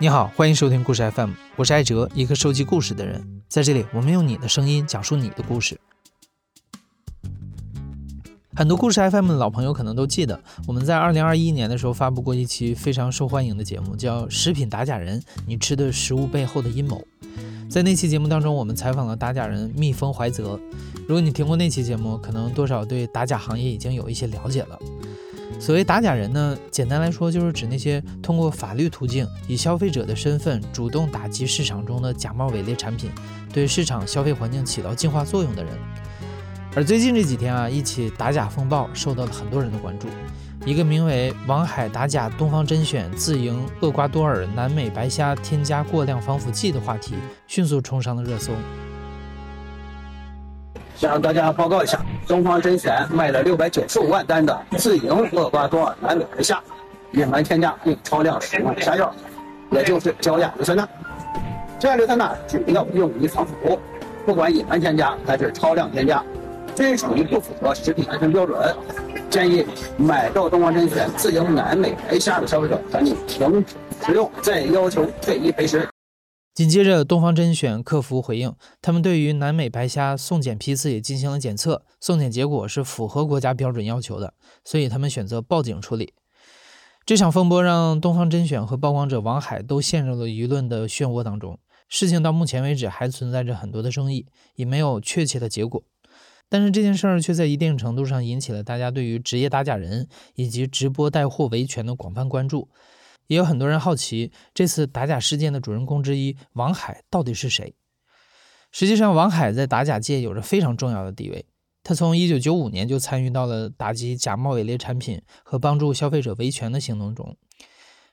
你好，欢迎收听故事 FM，我是艾哲，一个收集故事的人。在这里，我们用你的声音讲述你的故事。很多故事 FM 的老朋友可能都记得，我们在二零二一年的时候发布过一期非常受欢迎的节目，叫《食品打假人：你吃的食物背后的阴谋》。在那期节目当中，我们采访了打假人蜜蜂怀泽。如果你听过那期节目，可能多少对打假行业已经有一些了解了。所谓打假人呢，简单来说就是指那些通过法律途径以消费者的身份主动打击市场中的假冒伪劣产品，对市场消费环境起到净化作用的人。而最近这几天啊，一起打假风暴受到了很多人的关注。一个名为“王海打假东方甄选自营厄瓜多尔南美白虾添加过量防腐剂”的话题，迅速冲上了热搜。向大家报告一下，东方甄选卖了六百九十五万单的自营厄瓜多尔南美白虾，隐瞒添加并超量使用虾药，也就是焦亚硫酸钠。焦亚硫酸钠主要用于防腐，不管隐瞒添加还是超量添加，均属于不符合食品安全标准。建议买到东方甄选自营南美白虾的消费者赶紧停止食用，再要求退一赔十。紧接着，东方甄选客服回应，他们对于南美白虾送检批次也进行了检测，送检结果是符合国家标准要求的，所以他们选择报警处理。这场风波让东方甄选和曝光者王海都陷入了舆论的漩涡当中。事情到目前为止还存在着很多的争议，也没有确切的结果。但是这件事儿却在一定程度上引起了大家对于职业打假人以及直播带货维权的广泛关注。也有很多人好奇，这次打假事件的主人公之一王海到底是谁？实际上，王海在打假界有着非常重要的地位。他从1995年就参与到了打击假冒伪劣产品和帮助消费者维权的行动中。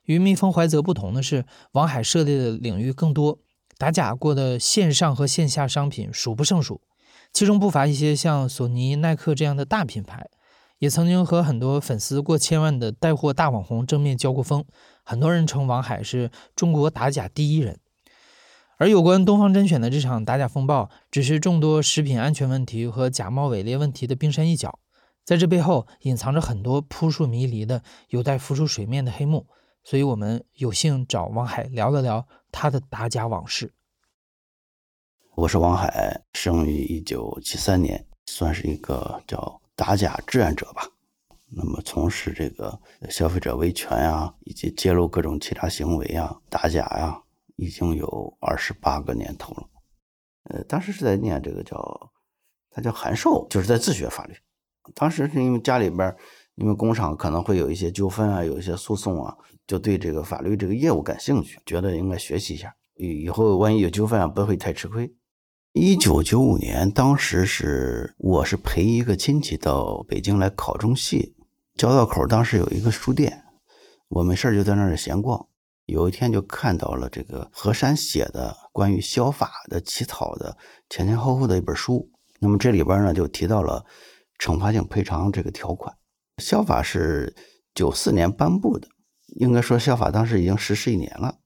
与蜜蜂怀泽不同的是，王海涉猎的领域更多，打假过的线上和线下商品数不胜数，其中不乏一些像索尼、耐克这样的大品牌。也曾经和很多粉丝过千万的带货大网红正面交过锋，很多人称王海是中国打假第一人。而有关东方甄选的这场打假风暴，只是众多食品安全问题和假冒伪劣问题的冰山一角，在这背后隐藏着很多扑朔迷离的、有待浮出水面的黑幕。所以，我们有幸找王海聊了聊他的打假往事。我是王海，生于一九七三年，算是一个叫。打假志愿者吧，那么从事这个消费者维权呀，以及揭露各种欺诈行为啊、打假呀，已经有二十八个年头了。呃，当时是在念这个叫，他叫函授，就是在自学法律。当时是因为家里边，因为工厂可能会有一些纠纷啊，有一些诉讼啊，就对这个法律这个业务感兴趣，觉得应该学习一下，以以后万一有纠纷啊，不会太吃亏。一九九五年，当时是我是陪一个亲戚到北京来考中戏，交道口当时有一个书店，我没事就在那儿闲逛。有一天就看到了这个何山写的关于消法的起草的前前后后的一本书，那么这里边呢就提到了惩罚性赔偿这个条款。消法是九四年颁布的，应该说消法当时已经实施一年了。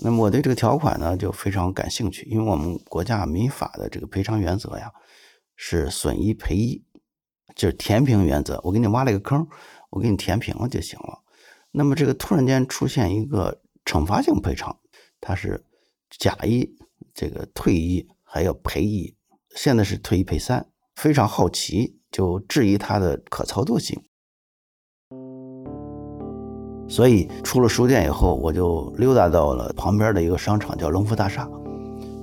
那么我对这个条款呢就非常感兴趣，因为我们国家民法的这个赔偿原则呀是损一赔一，就是填平原则。我给你挖了一个坑，我给你填平了就行了。那么这个突然间出现一个惩罚性赔偿，它是假一，这个退一还要赔一，现在是退一赔三，非常好奇，就质疑它的可操作性。所以出了书店以后，我就溜达到了旁边的一个商场，叫龙福大厦，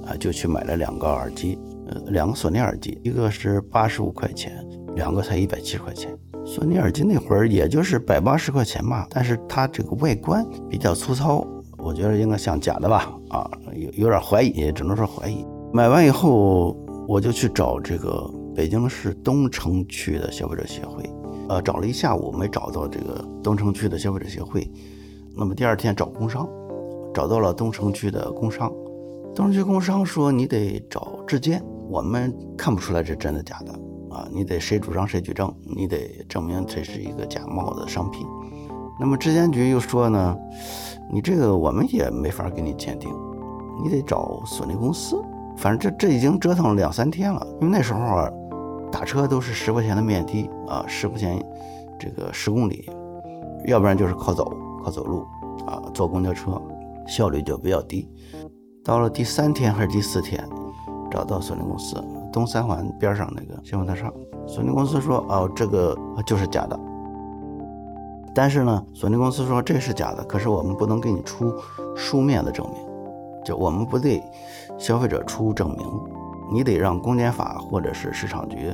啊，就去买了两个耳机，呃，两个索尼耳机，一个是八十五块钱，两个才一百七十块钱。索尼耳机那会儿也就是百八十块钱吧，但是它这个外观比较粗糙，我觉得应该像假的吧，啊，有有点怀疑，只能说怀疑。买完以后，我就去找这个北京市东城区的消费者协会。呃，找了一下午没找到这个东城区的消费者协会，那么第二天找工商，找到了东城区的工商，东城区工商说你得找质监，我们看不出来这真的假的啊，你得谁主张谁举证，你得证明这是一个假冒的商品。那么质监局又说呢，你这个我们也没法给你鉴定，你得找索尼公司。反正这这已经折腾了两三天了，因为那时候啊。打车都是十块钱的面的啊，十块钱这个十公里，要不然就是靠走，靠走路啊，坐公交车。效率就比较低。到了第三天还是第四天，找到索尼公司东三环边上那个新闻大厦，索尼公司说：“哦，这个就是假的。”但是呢，索尼公司说这是假的，可是我们不能给你出书面的证明，就我们不对消费者出证明，你得让公检法或者是市场局，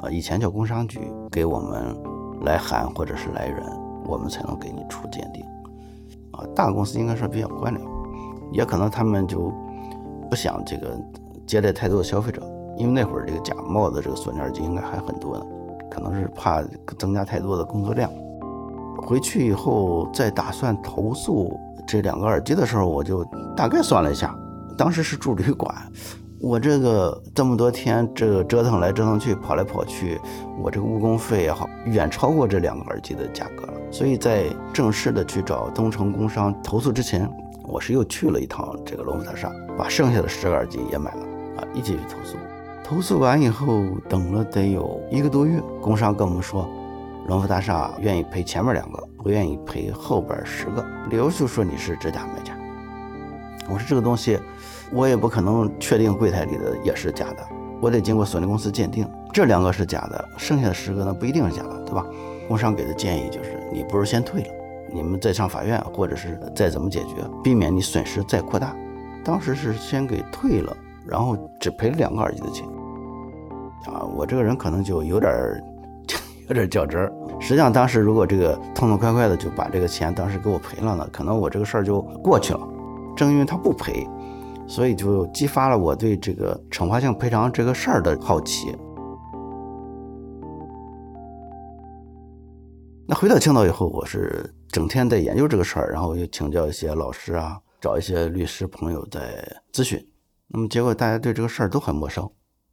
啊，以前叫工商局，给我们来函或者是来人，我们才能给你出鉴定。啊，大公司应该说比较官僚，也可能他们就不想这个接待太多的消费者，因为那会儿这个假冒的这个锁链耳机应该还很多呢，可能是怕增加太多的工作量。回去以后再打算投诉这两个耳机的时候，我就大概算了一下，当时是住旅馆，我这个这么多天这个折腾来折腾去，跑来跑去，我这个误工费也好，远超过这两个耳机的价格了。所以在正式的去找东城工商投诉之前，我是又去了一趟这个龙福大厦，把剩下的十个耳机也买了啊，一起去投诉。投诉完以后，等了得有一个多月，工商跟我们说。龙福大厦愿意赔前面两个，不愿意赔后边十个，理由就说你是真假卖家。我说这个东西，我也不可能确定柜台里的也是假的，我得经过索尼公司鉴定，这两个是假的，剩下的十个呢不一定是假的，对吧？工商给的建议就是，你不如先退了，你们再上法院，或者是再怎么解决，避免你损失再扩大。当时是先给退了，然后只赔了两个耳机的钱。啊，我这个人可能就有点。有点较真儿，实际上当时如果这个痛痛快快的就把这个钱当时给我赔了呢，可能我这个事儿就过去了。正因为他不赔，所以就激发了我对这个惩罚性赔偿这个事儿的好奇。那回到青岛以后，我是整天在研究这个事儿，然后又请教一些老师啊，找一些律师朋友在咨询。那么结果大家对这个事儿都很陌生，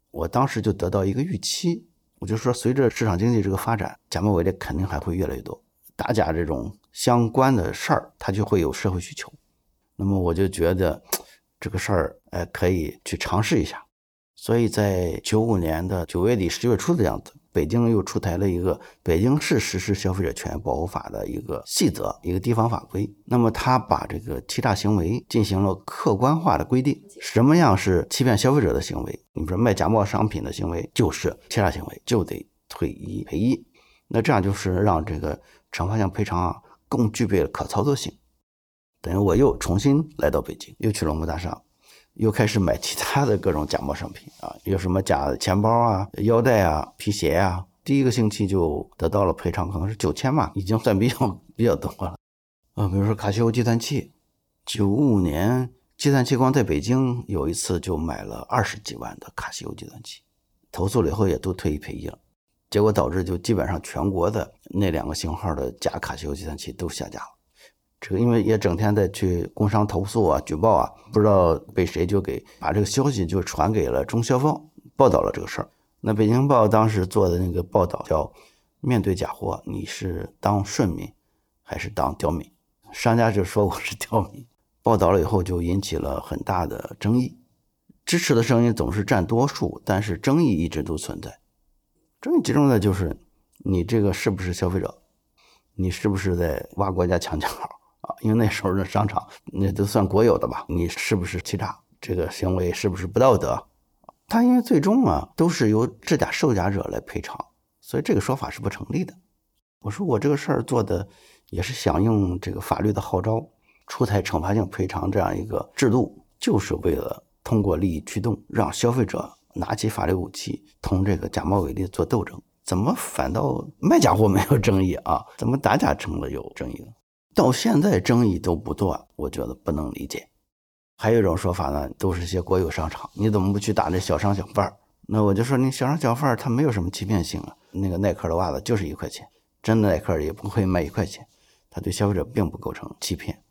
我当时就得到一个预期。我就说，随着市场经济这个发展，假冒伪劣肯定还会越来越多，打假这种相关的事儿，它就会有社会需求。那么我就觉得这个事儿，哎，可以去尝试一下。所以在九五年的九月底、十月初的样子。北京又出台了一个《北京市实施消费者权益保护法》的一个细则，一个地方法规。那么，他把这个欺诈行为进行了客观化的规定，什么样是欺骗消费者的行为？你比如说卖假冒商品的行为就是欺诈行为，就得退一赔一。那这样就是让这个惩罚性赔偿啊更具备了可操作性。等于我又重新来到北京，又去龙福大厦。又开始买其他的各种假冒商品啊，有什么假钱包啊、腰带啊、皮鞋啊，第一个星期就得到了赔偿，可能是九千吧，已经算比较比较多了啊。比如说卡西欧计算器，九五年计算器光在北京有一次就买了二十几万的卡西欧计算器，投诉了以后也都退一赔一了，结果导致就基本上全国的那两个型号的假卡西欧计算器都下架了。这个因为也整天在去工商投诉啊、举报啊，不知道被谁就给把这个消息就传给了中消报，报道了这个事儿。那北京报当时做的那个报道叫“面对假货，你是当顺民还是当刁民？”商家就说我是刁民。报道了以后就引起了很大的争议，支持的声音总是占多数，但是争议一直都存在。争议集中的就是你这个是不是消费者，你是不是在挖国家墙角？啊，因为那时候的商场那都算国有的吧？你是不是欺诈？这个行为是不是不道德？他因为最终啊都是由制假售假者来赔偿，所以这个说法是不成立的。我说我这个事儿做的也是响应这个法律的号召，出台惩罚性赔偿这样一个制度，就是为了通过利益驱动，让消费者拿起法律武器，同这个假冒伪劣做斗争。怎么反倒卖假货没有争议啊？怎么打假成了有争议了？到现在争议都不断，我觉得不能理解。还有一种说法呢，都是些国有商场，你怎么不去打那小商小贩？那我就说，你小商小贩他没有什么欺骗性啊。那个耐克的袜子就是一块钱，真耐克也不会卖一块钱，他对消费者并不构成欺骗。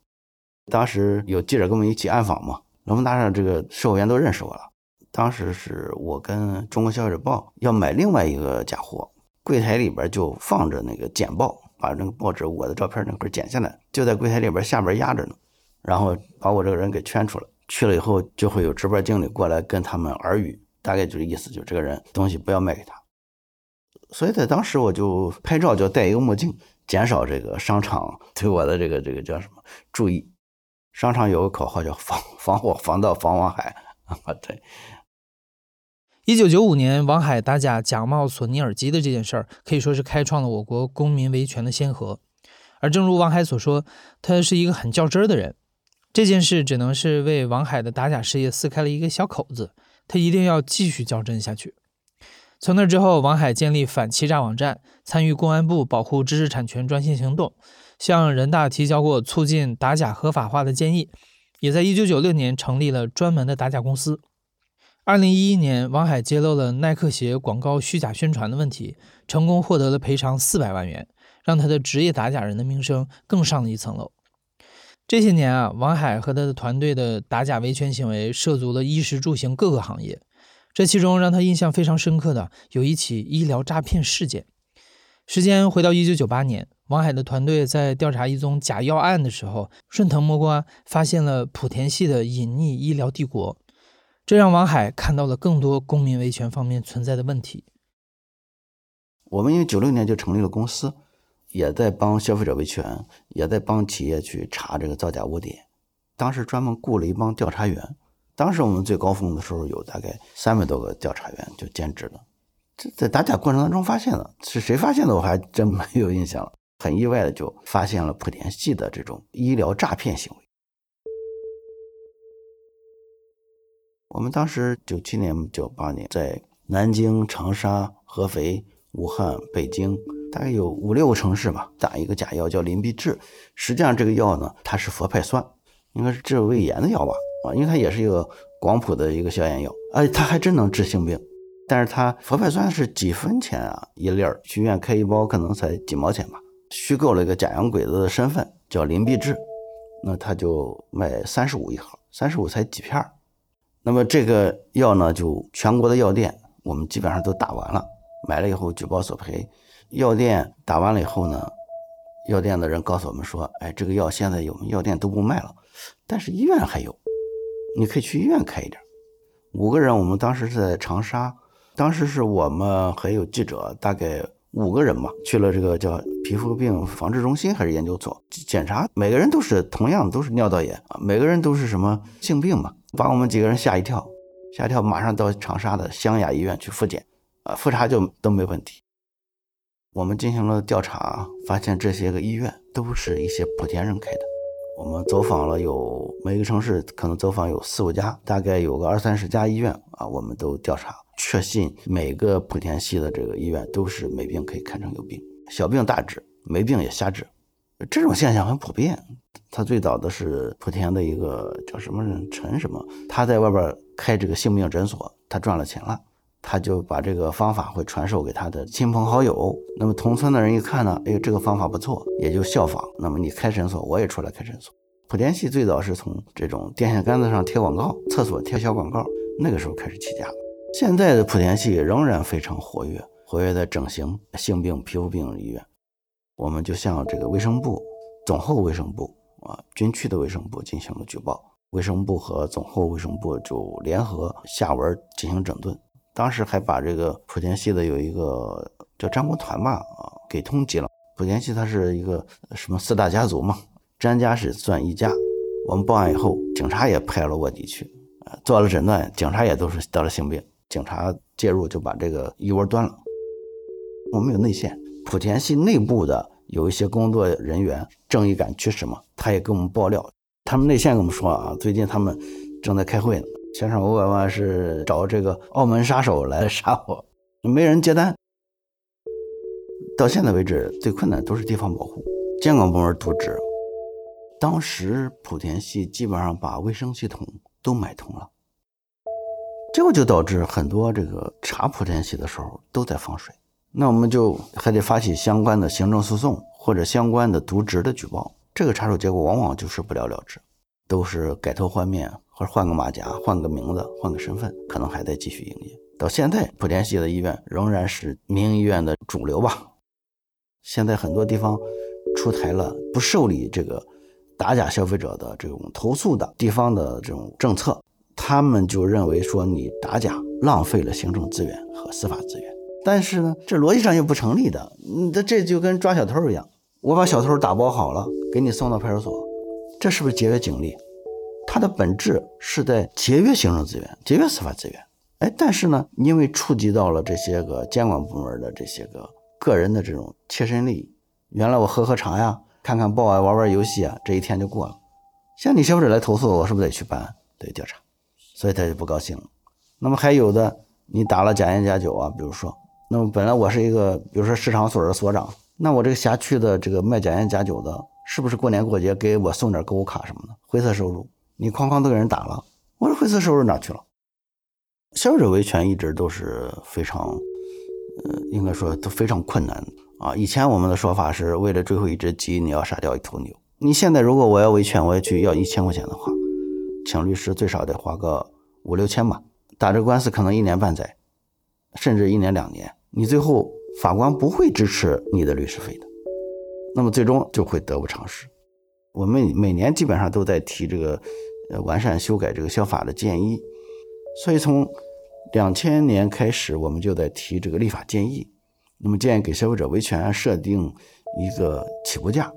当时有记者跟我们一起暗访嘛，龙门大厦这个售货员都认识我了。当时是我跟中国消费者报要买另外一个假货，柜台里边就放着那个简报。把那个报纸我的照片那块剪下来，就在柜台里边下边压着呢，然后把我这个人给圈出来。去了以后，就会有值班经理过来跟他们耳语，大概就是意思，就是这个人东西不要卖给他。所以在当时我就拍照就戴一个墨镜，减少这个商场对我的这个这个叫什么注意。商场有个口号叫“防防火防盗防王海”啊，对。一九九五年，王海打假假冒索尼耳机的这件事儿，可以说是开创了我国公民维权的先河。而正如王海所说，他是一个很较真儿的人。这件事只能是为王海的打假事业撕开了一个小口子，他一定要继续较真下去。从那之后，王海建立反欺诈网站，参与公安部保护知识产权专项行动，向人大提交过促进打假合法化的建议，也在一九九六年成立了专门的打假公司。二零一一年，王海揭露了耐克鞋广告虚假宣传的问题，成功获得了赔偿四百万元，让他的职业打假人的名声更上了一层楼。这些年啊，王海和他的团队的打假维权行为涉足了衣食住行各个行业，这其中让他印象非常深刻的有一起医疗诈骗事件。时间回到一九九八年，王海的团队在调查一宗假药案的时候，顺藤摸瓜发现了莆田系的隐匿医疗帝国。这让王海看到了更多公民维权方面存在的问题。我们因为九六年就成立了公司，也在帮消费者维权，也在帮企业去查这个造假污点。当时专门雇了一帮调查员，当时我们最高峰的时候有大概三百多个调查员就兼职了。这在打假过程当中发现了，是谁发现的我还真没有印象了。很意外的就发现了莆田系的这种医疗诈骗行为。我们当时九七年、九八年在南京、长沙、合肥、武汉、北京，大概有五六个城市吧，打一个假药叫林必治。实际上这个药呢，它是佛派酸，应该是治胃炎的药吧？啊，因为它也是一个广谱的一个消炎药，而且它还真能治性病。但是它佛派酸是几分钱啊一粒儿，去医院开一包可能才几毛钱吧。虚构了一个假洋鬼子的身份，叫林必治，那他就卖三十五一盒，三十五才几片儿。那么这个药呢，就全国的药店，我们基本上都打完了，买了以后举报索赔。药店打完了以后呢，药店的人告诉我们说：“哎，这个药现在有药店都不卖了，但是医院还有，你可以去医院开一点。”五个人，我们当时是在长沙，当时是我们还有记者，大概五个人嘛，去了这个叫皮肤病防治中心还是研究所检查，每个人都是同样都是尿道炎啊，每个人都是什么性病嘛。把我们几个人吓一跳，吓一跳，马上到长沙的湘雅医院去复检，啊，复查就都没问题。我们进行了调查，发现这些个医院都是一些莆田人开的。我们走访了有每个城市可能走访有四五家，大概有个二三十家医院啊，我们都调查，确信每个莆田系的这个医院都是没病可以看成有病，小病大治，没病也瞎治，这种现象很普遍。他最早的是莆田的一个叫什么人陈什么，他在外边开这个性病诊所，他赚了钱了，他就把这个方法会传授给他的亲朋好友。那么同村的人一看呢，哎呦，这个方法不错，也就效仿。那么你开诊所，我也出来开诊所。莆田系最早是从这种电线杆子上贴广告，厕所贴小广告，那个时候开始起家。现在的莆田系仍然非常活跃，活跃在整形、性病、皮肤病医院。我们就向这个卫生部、总后卫生部。啊，军区的卫生部进行了举报，卫生部和总后卫生部就联合下文进行整顿。当时还把这个莆田系的有一个叫张国团吧，啊，给通缉了。莆田系它是一个什么四大家族嘛，詹家是算一家。我们报案以后，警察也派了卧底去，啊，做了诊断，警察也都是得了性病，警察介入就把这个一窝端了。我们有内线，莆田系内部的。有一些工作人员正义感驱使嘛，他也跟我们爆料，他们内线跟我们说啊，最近他们正在开会呢，先生五百万是找这个澳门杀手来杀我，没人接单。到现在为止，最困难都是地方保护，监管部门渎职。当时莆田系基本上把卫生系统都买通了，这个就导致很多这个查莆田系的时候都在放水。那我们就还得发起相关的行政诉讼或者相关的渎职的举报，这个查处结果往往就是不了了之，都是改头换面或者换个马甲、换个名字、换个身份，可能还在继续营业。到现在，莆田系的医院仍然是民营医院的主流吧。现在很多地方出台了不受理这个打假消费者的这种投诉的地方的这种政策，他们就认为说你打假浪费了行政资源和司法资源。但是呢，这逻辑上又不成立的。嗯，这这就跟抓小偷一样，我把小偷打包好了，给你送到派出所，这是不是节约警力？它的本质是在节约行政资源、节约司法资源。哎，但是呢，因为触及到了这些个监管部门的这些个个人的这种切身利益，原来我喝喝茶呀、看看报啊、玩玩游戏啊，这一天就过了。像你消费者来投诉，我是不是得去办、得调查？所以他就不高兴了。那么还有的，你打了假烟假酒啊，比如说，那么本来我是一个，比如说市场所的所长，那我这个辖区的这个卖假烟假酒的，是不是过年过节给我送点购物卡什么的，灰色收入？你哐哐都给人打了，我说灰色收入哪去了？消费者维权一直都是非常，呃，应该说都非常困难啊。以前我们的说法是为了追回一只鸡，你要杀掉一头牛。你现在如果我要维权，我要去要一千块钱的话，请律师最少得花个五六千吧，打这官司可能一年半载，甚至一年两年，你最后法官不会支持你的律师费的，那么最终就会得不偿失。我们每年基本上都在提这个。呃，完善修改这个消法的建议，所以从两千年开始，我们就在提这个立法建议。那么建议给消费者维权设定一个起步价，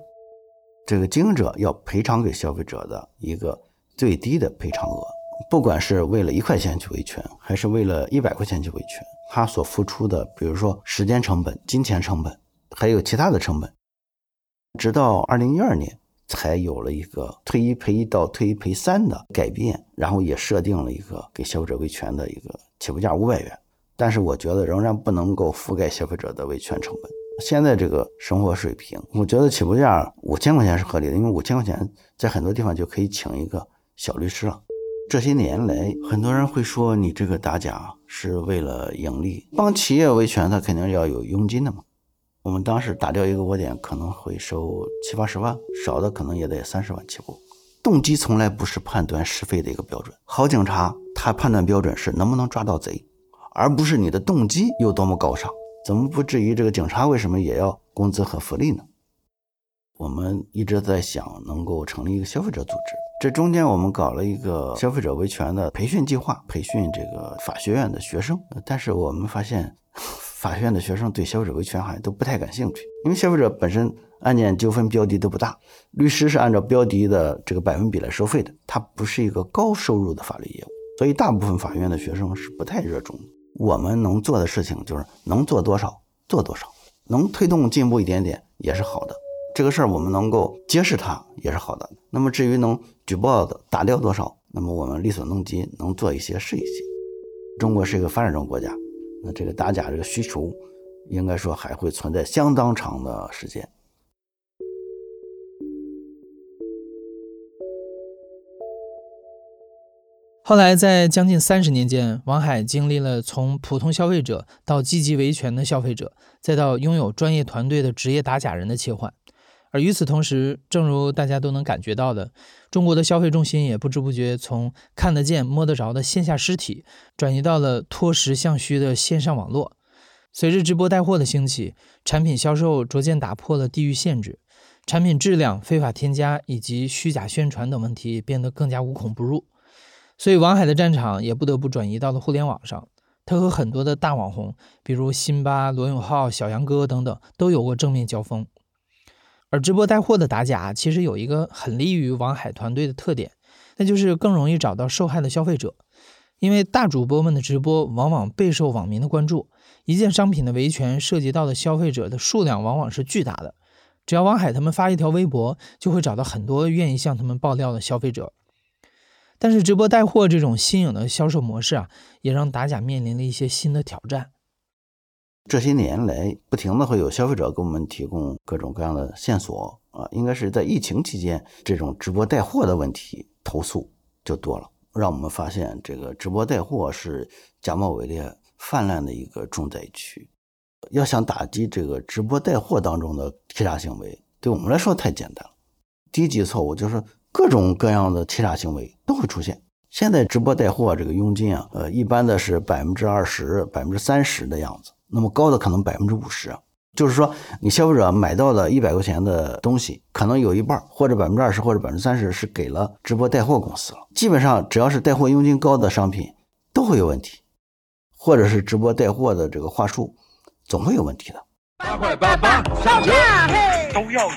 这个经营者要赔偿给消费者的一个最低的赔偿额，不管是为了一块钱去维权，还是为了一百块钱去维权，他所付出的，比如说时间成本、金钱成本，还有其他的成本，直到二零一二年。才有了一个退一赔一到退一赔三的改变，然后也设定了一个给消费者维权的一个起步价五百元，但是我觉得仍然不能够覆盖消费者的维权成本。现在这个生活水平，我觉得起步价五千块钱是合理的，因为五千块钱在很多地方就可以请一个小律师了。这些年来，很多人会说你这个打假是为了盈利，帮企业维权，他肯定要有佣金的嘛。我们当时打掉一个窝点可能会收七八十万，少的可能也得三十万起步。动机从来不是判断是非的一个标准。好警察他判断标准是能不能抓到贼，而不是你的动机有多么高尚。怎么不质疑这个警察为什么也要工资和福利呢？我们一直在想能够成立一个消费者组织，这中间我们搞了一个消费者维权的培训计划，培训这个法学院的学生，但是我们发现。法学院的学生对消费者维权好像都不太感兴趣，因为消费者本身案件纠纷标的都不大，律师是按照标的的这个百分比来收费的，它不是一个高收入的法律业务，所以大部分法院的学生是不太热衷。我们能做的事情就是能做多少做多少，能推动进步一点点也是好的。这个事儿我们能够揭示它也是好的。那么至于能举报的打掉多少，那么我们力所能及，能做一些是一些。中国是一个发展中国家。那这个打假这个需求，应该说还会存在相当长的时间。后来，在将近三十年间，王海经历了从普通消费者到积极维权的消费者，再到拥有专业团队的职业打假人的切换。而与此同时，正如大家都能感觉到的，中国的消费重心也不知不觉从看得见、摸得着的线下实体，转移到了脱实向虚的线上网络。随着直播带货的兴起，产品销售逐渐打破了地域限制，产品质量、非法添加以及虚假宣传等问题变得更加无孔不入。所以，王海的战场也不得不转移到了互联网上。他和很多的大网红，比如辛巴、罗永浩、小杨哥等等，都有过正面交锋。而直播带货的打假其实有一个很利于王海团队的特点，那就是更容易找到受害的消费者。因为大主播们的直播往往备受网民的关注，一件商品的维权涉及到的消费者的数量往往是巨大的。只要王海他们发一条微博，就会找到很多愿意向他们爆料的消费者。但是直播带货这种新颖的销售模式啊，也让打假面临了一些新的挑战。这些年来，不停的会有消费者给我们提供各种各样的线索啊，应该是在疫情期间，这种直播带货的问题投诉就多了，让我们发现这个直播带货是假冒伪劣泛滥的一个重灾区。要想打击这个直播带货当中的欺诈行为，对我们来说太简单了。低级错误就是各种各样的欺诈行为都会出现。现在直播带货这个佣金啊，呃，一般的是百分之二十、百分之三十的样子。那么高的可能百分之五十，就是说你消费者买到的一百块钱的东西，可能有一半或者百分之二十或者百分之三十是给了直播带货公司了。基本上只要是带货佣金高的商品都会有问题，或者是直播带货的这个话术总会有问题的。八块八八上架，嘿，都要有。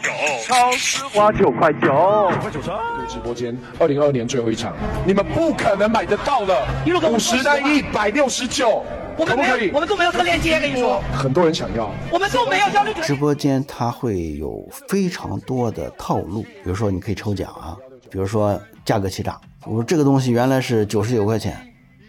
超市花九块九，九块九折。直播间，二零二二年最后一场，你们不可能买得到了。五十单一百六十九，我们没有，我们都没有这个链接，跟你说。很多人想要，我们都没有交流。直播间它会有非常多的套路，比如说你可以抽奖啊，比如说价格欺诈，我说这个东西原来是九十九块钱，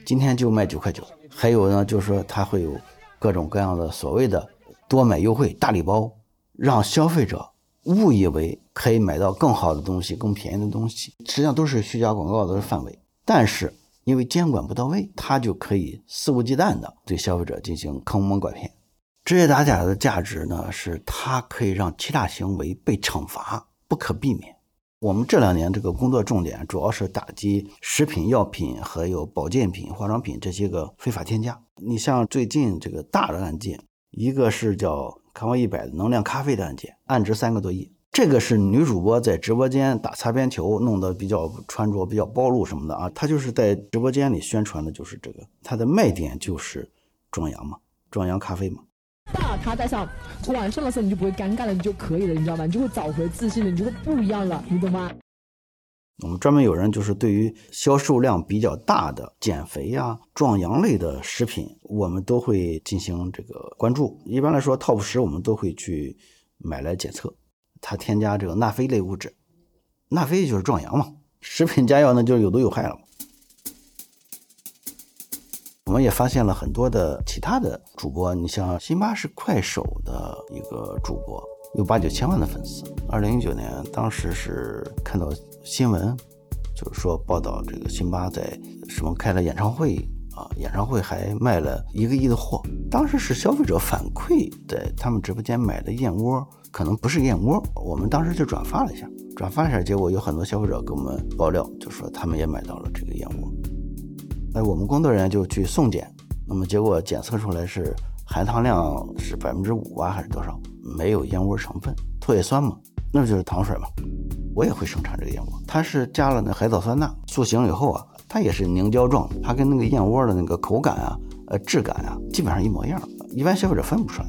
今天就卖九块九。还有呢，就是说它会有各种各样的所谓的多买优惠大礼包，让消费者误以为可以买到更好的东西、更便宜的东西，实际上都是虚假广告的范围。但是因为监管不到位，他就可以肆无忌惮的对消费者进行坑蒙拐骗。职业打假的价值呢，是它可以让欺诈行为被惩罚，不可避免。我们这两年这个工作重点主要是打击食品药品还有保健品、化妆品这些个非法添加。你像最近这个大的案件，一个是叫“康威一百”能量咖啡的案件，案值三个多亿。这个是女主播在直播间打擦边球，弄得比较穿着比较暴露什么的啊。她就是在直播间里宣传的就是这个，她的卖点就是壮阳嘛，壮阳咖啡嘛。把它带上，晚上的时候你就不会尴尬了，你就可以了，你知道吗？你就会找回自信了，你就会不一样了，你懂吗？我们专门有人就是对于销售量比较大的减肥呀、壮阳类的食品，我们都会进行这个关注。一般来说，TOP 十我们都会去买来检测，它添加这个纳菲类物质，纳菲就是壮阳嘛。食品加药呢，就是有毒有害了。我们也发现了很多的其他的主播，你像辛巴是快手的一个主播，有八九千万的粉丝。二零一九年，当时是看到新闻，就是说报道这个辛巴在什么开了演唱会啊，演唱会还卖了一个亿的货。当时是消费者反馈在他们直播间买的燕窝，可能不是燕窝，我们当时就转发了一下，转发一下，结果有很多消费者给我们爆料，就说他们也买到了这个燕窝。哎，我们工作人员就去送检，那么结果检测出来是含糖量是百分之五啊，还是多少？没有燕窝成分，唾液酸嘛，那就是糖水嘛。我也会生产这个燕窝，它是加了那海藻酸钠，塑形以后啊，它也是凝胶状，它跟那个燕窝的那个口感啊、呃质感啊，基本上一模一样，一般消费者分不出来。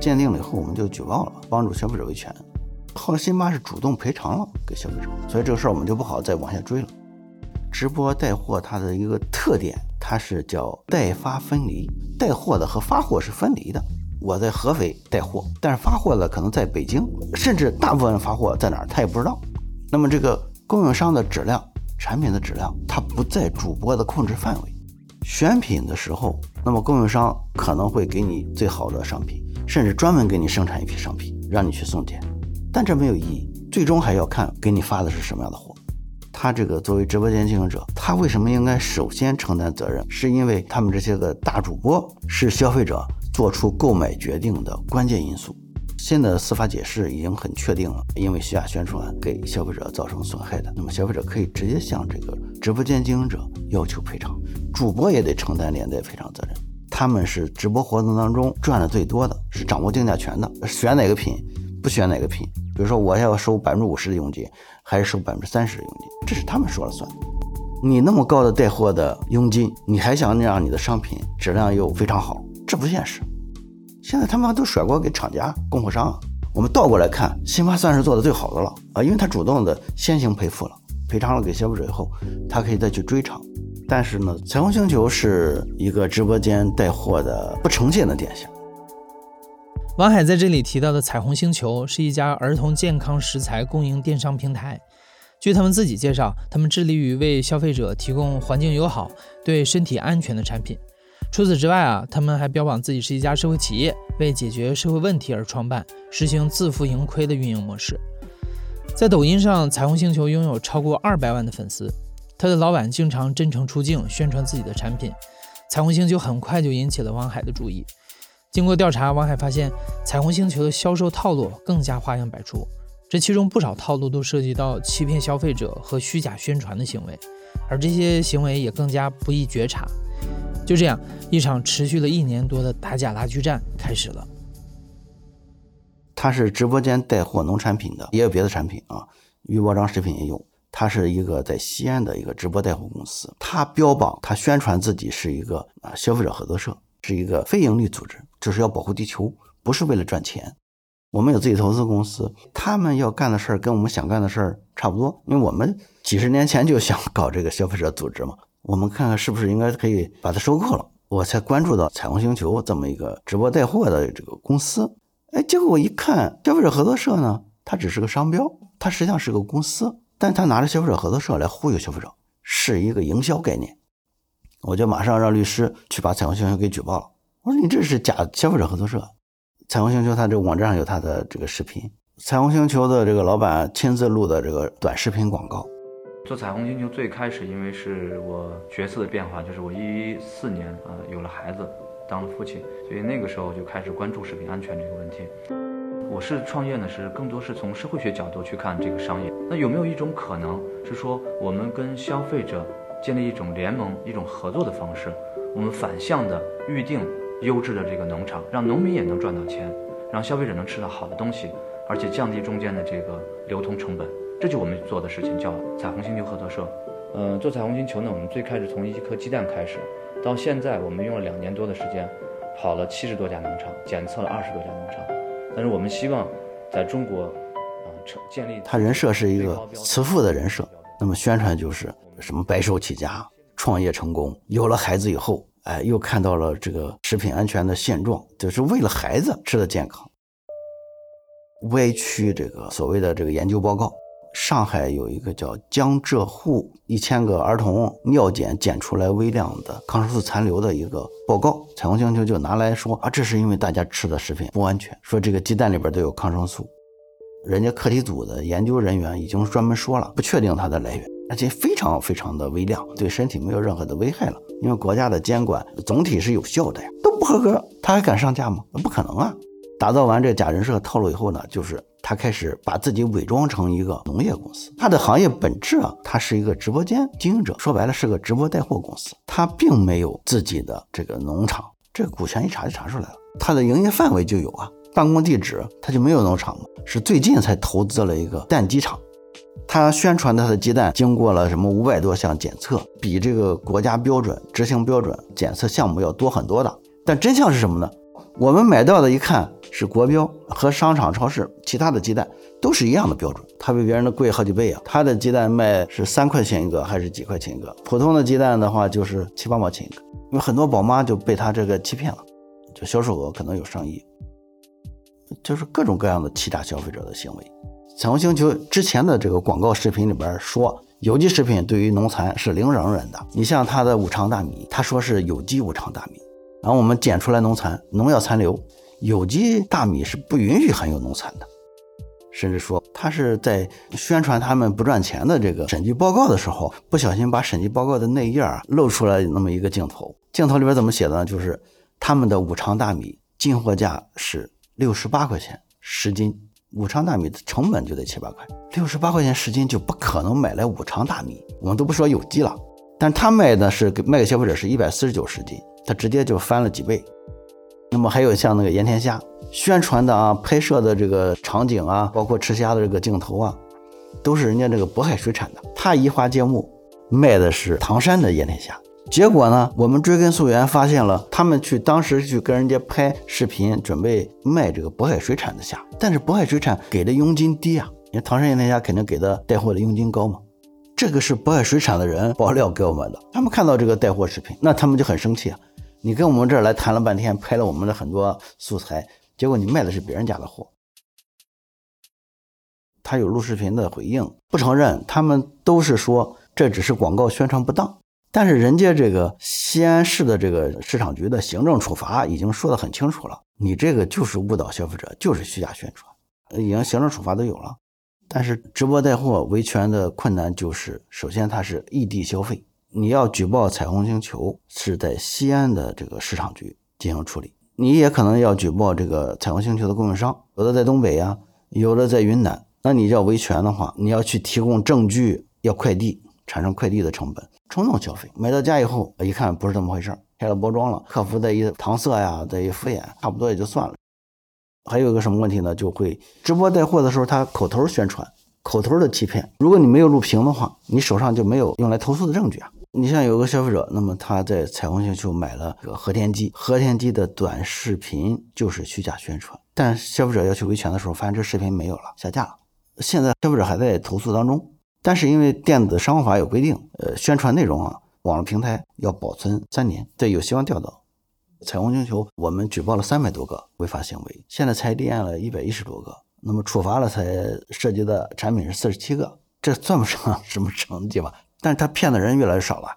鉴定了以后，我们就举报了，帮助消费者维权。后来辛巴是主动赔偿了给消费者，所以这个事儿我们就不好再往下追了。直播带货它的一个特点，它是叫代发分离，带货的和发货是分离的。我在合肥带货，但是发货的可能在北京，甚至大部分发货在哪儿他也不知道。那么这个供应商的质量、产品的质量，它不在主播的控制范围。选品的时候，那么供应商可能会给你最好的商品，甚至专门给你生产一批商品让你去送检，但这没有意义，最终还要看给你发的是什么样的货。他这个作为直播间经营者，他为什么应该首先承担责任？是因为他们这些个大主播是消费者做出购买决定的关键因素。现在的司法解释已经很确定了，因为虚假宣传给消费者造成损害的，那么消费者可以直接向这个直播间经营者要求赔偿，主播也得承担连带赔偿责任。他们是直播活动当中赚的最多的，是掌握定价权的，选哪个品，不选哪个品。比如说，我要收百分之五十的佣金，还是收百分之三十的佣金，这是他们说了算。你那么高的带货的佣金，你还想让你的商品质量又非常好，这不现实。现在他们都甩锅给厂家、供货商。我们倒过来看，辛巴算是做的最好的了啊，因为他主动的先行赔付了，赔偿了给消费者以后，他可以再去追偿。但是呢，彩虹星球是一个直播间带货的不呈现的典型。王海在这里提到的彩虹星球是一家儿童健康食材供应电商平台。据他们自己介绍，他们致力于为消费者提供环境友好、对身体安全的产品。除此之外啊，他们还标榜自己是一家社会企业，为解决社会问题而创办，实行自负盈亏的运营模式。在抖音上，彩虹星球拥有超过二百万的粉丝，他的老板经常真诚出镜宣传自己的产品。彩虹星球很快就引起了王海的注意。经过调查，王海发现彩虹星球的销售套路更加花样百出，这其中不少套路都涉及到欺骗消费者和虚假宣传的行为，而这些行为也更加不易觉察。就这样，一场持续了一年多的打假拉锯战开始了。他是直播间带货农产品的，也有别的产品啊，预包装食品也有。他是一个在西安的一个直播带货公司，他标榜他宣传自己是一个啊消费者合作社。是一个非盈利组织，就是要保护地球，不是为了赚钱。我们有自己投资公司，他们要干的事儿跟我们想干的事儿差不多，因为我们几十年前就想 搞这个消费者组织嘛。我们看看是不是应该可以把它收购了，我才关注到彩虹星球这么一个直播带货的这个公司。哎，结果我一看，消费者合作社呢，它只是个商标，它实际上是个公司，但他拿着消费者合作社来忽悠消费者，是一个营销概念。我就马上让律师去把彩虹星球给举报了。我说你这是假消费者合作社。彩虹星球它这个网站上有它的这个视频，彩虹星球的这个老板亲自录的这个短视频广告。做彩虹星球最开始，因为是我角色的变化，就是我一四年啊有了孩子，当了父亲，所以那个时候就开始关注食品安全这个问题。我是创业呢，是更多是从社会学角度去看这个商业。那有没有一种可能是说，我们跟消费者建立一种联盟、一种合作的方式，我们反向的预定优质的这个农场，让农民也能赚到钱，让消费者能吃到好的东西，而且降低中间的这个流通成本。这就我们做的事情，叫彩虹星球合作社。嗯，做彩虹星球呢，我们最开始从一颗鸡蛋开始，到现在我们用了两年多的时间，跑了七十多家农场，检测了二十多家农场。但是我们希望在中国，啊，成建立。他人设是一个慈父的人设，那么宣传就是什么白手起家、创业成功，有了孩子以后，哎，又看到了这个食品安全的现状，就是为了孩子吃的健康，歪曲这个所谓的这个研究报告。上海有一个叫江浙沪一千个儿童尿检检出来微量的抗生素残留的一个报告，彩虹星球就拿来说啊，这是因为大家吃的食品不安全，说这个鸡蛋里边都有抗生素。人家课题组的研究人员已经专门说了，不确定它的来源，而且非常非常的微量，对身体没有任何的危害了。因为国家的监管总体是有效的呀，都不合格，他还敢上架吗？那不可能啊！打造完这假人设套路以后呢，就是。他开始把自己伪装成一个农业公司，他的行业本质啊，他是一个直播间经营者，说白了是个直播带货公司，他并没有自己的这个农场，这股权一查就查出来了，他的营业范围就有啊，办公地址他就没有农场嘛，是最近才投资了一个蛋鸡场，他宣传他的鸡蛋经过了什么五百多项检测，比这个国家标准执行标准检测项目要多很多的，但真相是什么呢？我们买到的一看。是国标和商场、超市其他的鸡蛋都是一样的标准，它比别人的贵好几倍啊！它的鸡蛋卖是三块钱一个还是几块钱一个？普通的鸡蛋的话就是七八毛钱一个，因为很多宝妈就被他这个欺骗了，就销售额可能有上亿，就是各种各样的欺诈消费者的行为。彩虹星球之前的这个广告视频里边说，有机食品对于农残是零容忍的。你像它的五常大米，他说是有机五常大米，然后我们检出来农残、农药残留。有机大米是不允许含有农残的，甚至说他是在宣传他们不赚钱的这个审计报告的时候，不小心把审计报告的内页露出来那么一个镜头。镜头里边怎么写的呢？就是他们的五常大米进货价是六十八块钱十斤，五常大米的成本就得七八块，六十八块钱十斤就不可能买来五常大米。我们都不说有机了，但他卖的是卖给消费者是一百四十九十斤，他直接就翻了几倍。那么还有像那个盐田虾宣传的啊，拍摄的这个场景啊，包括吃虾的这个镜头啊，都是人家这个渤海水产的。他移花接木卖的是唐山的盐田虾，结果呢，我们追根溯源发现了，他们去当时去跟人家拍视频，准备卖这个渤海水产的虾，但是渤海水产给的佣金低啊，人唐山盐田虾肯定给的带货的佣金高嘛。这个是渤海水产的人爆料给我们的，他们看到这个带货视频，那他们就很生气啊。你跟我们这儿来谈了半天，拍了我们的很多素材，结果你卖的是别人家的货。他有录视频的回应，不承认，他们都是说这只是广告宣传不当。但是人家这个西安市的这个市场局的行政处罚已经说得很清楚了，你这个就是误导消费者，就是虚假宣传，已经行政处罚都有了。但是直播带货维权的困难就是，首先它是异地消费。你要举报彩虹星球是在西安的这个市场局进行处理，你也可能要举报这个彩虹星球的供应商，有的在东北呀，有的在云南。那你要维权的话，你要去提供证据，要快递，产生快递的成本，冲动消费，买到家以后一看不是这么回事开了包装了，客服再一搪塞呀，再一敷衍，差不多也就算了。还有一个什么问题呢？就会直播带货的时候，他口头宣传，口头的欺骗。如果你没有录屏的话，你手上就没有用来投诉的证据啊。你像有个消费者，那么他在彩虹星球买了个和田机，和田机的短视频就是虚假宣传，但消费者要求维权的时候，发现这视频没有了，下架了。现在消费者还在投诉当中，但是因为电子商务法有规定，呃，宣传内容啊，网络平台要保存三年，对，有希望调到彩虹星球。我们举报了三百多个违法行为，现在才立案了一百一十多个，那么处罚了才涉及的产品是四十七个，这算不上 什么成绩吧？但是他骗的人越来越少了。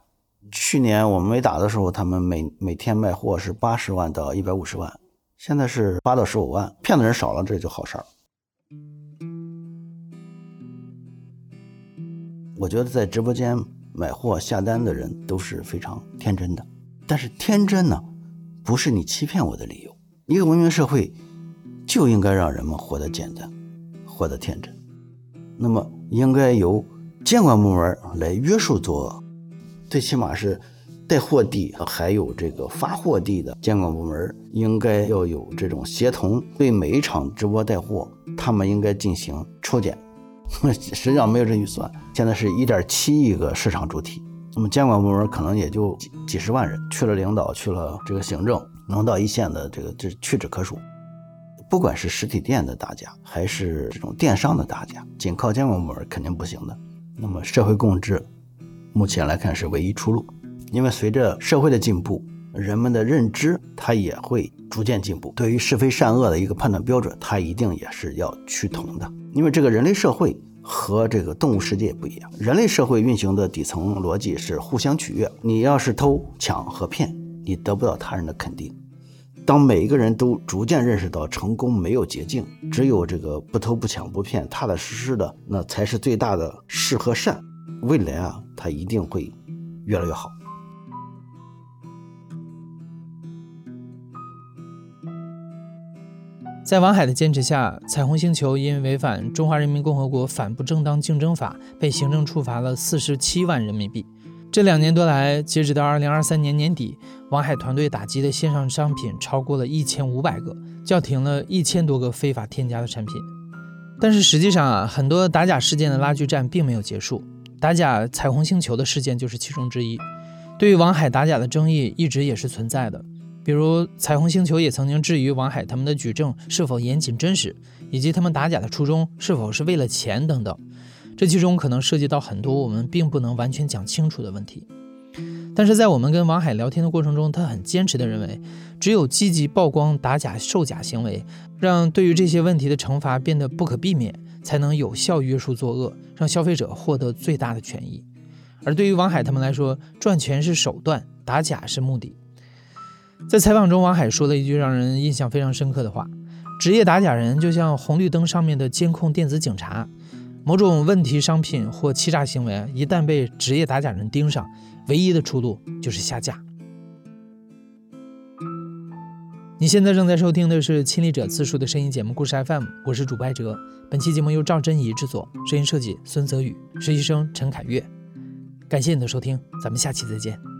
去年我们没打的时候，他们每每天卖货是八十万到一百五十万，现在是八到十五万，骗的人少了，这就好事儿。我觉得在直播间买货下单的人都是非常天真的，但是天真呢，不是你欺骗我的理由。一个文明社会就应该让人们活得简单，活得天真。那么应该由监管部门来约束作恶，最起码是带货地还有这个发货地的监管部门应该要有这种协同，对每一场直播带货，他们应该进行抽检。实际上没有这预算，现在是一点七亿个市场主体，那么监管部门可能也就几几十万人，去了领导，去了这个行政，能到一线的这个这屈指可数。不管是实体店的打假，还是这种电商的打假，仅靠监管部门肯定不行的。那么社会共治，目前来看是唯一出路，因为随着社会的进步，人们的认知它也会逐渐进步，对于是非善恶的一个判断标准，它一定也是要趋同的。因为这个人类社会和这个动物世界不一样，人类社会运行的底层逻辑是互相取悦。你要是偷抢和骗，你得不到他人的肯定。当每一个人都逐渐认识到成功没有捷径，只有这个不偷不抢不骗，踏踏实实的，那才是最大的是和善。未来啊，它一定会越来越好。在王海的坚持下，彩虹星球因违反《中华人民共和国反不正当竞争法》被行政处罚了四十七万人民币。这两年多来，截止到二零二三年年底，王海团队打击的线上商品超过了一千五百个，叫停了一千多个非法添加的产品。但是实际上啊，很多打假事件的拉锯战并没有结束，打假彩虹星球的事件就是其中之一。对于王海打假的争议，一直也是存在的。比如彩虹星球也曾经质疑王海他们的举证是否严谨真实，以及他们打假的初衷是否是为了钱等等，这其中可能涉及到很多我们并不能完全讲清楚的问题。但是在我们跟王海聊天的过程中，他很坚持地认为，只有积极曝光打假售假行为，让对于这些问题的惩罚变得不可避免，才能有效约束作恶，让消费者获得最大的权益。而对于王海他们来说，赚钱是手段，打假是目的。在采访中，王海说了一句让人印象非常深刻的话：“职业打假人就像红绿灯上面的监控电子警察，某种问题商品或欺诈行为一旦被职业打假人盯上，唯一的出路就是下架。”你现在正在收听的是《亲历者自述》的声音节目《故事 FM》，我是主播哲。本期节目由赵真怡制作，声音设计孙泽宇，实习生陈凯月。感谢你的收听，咱们下期再见。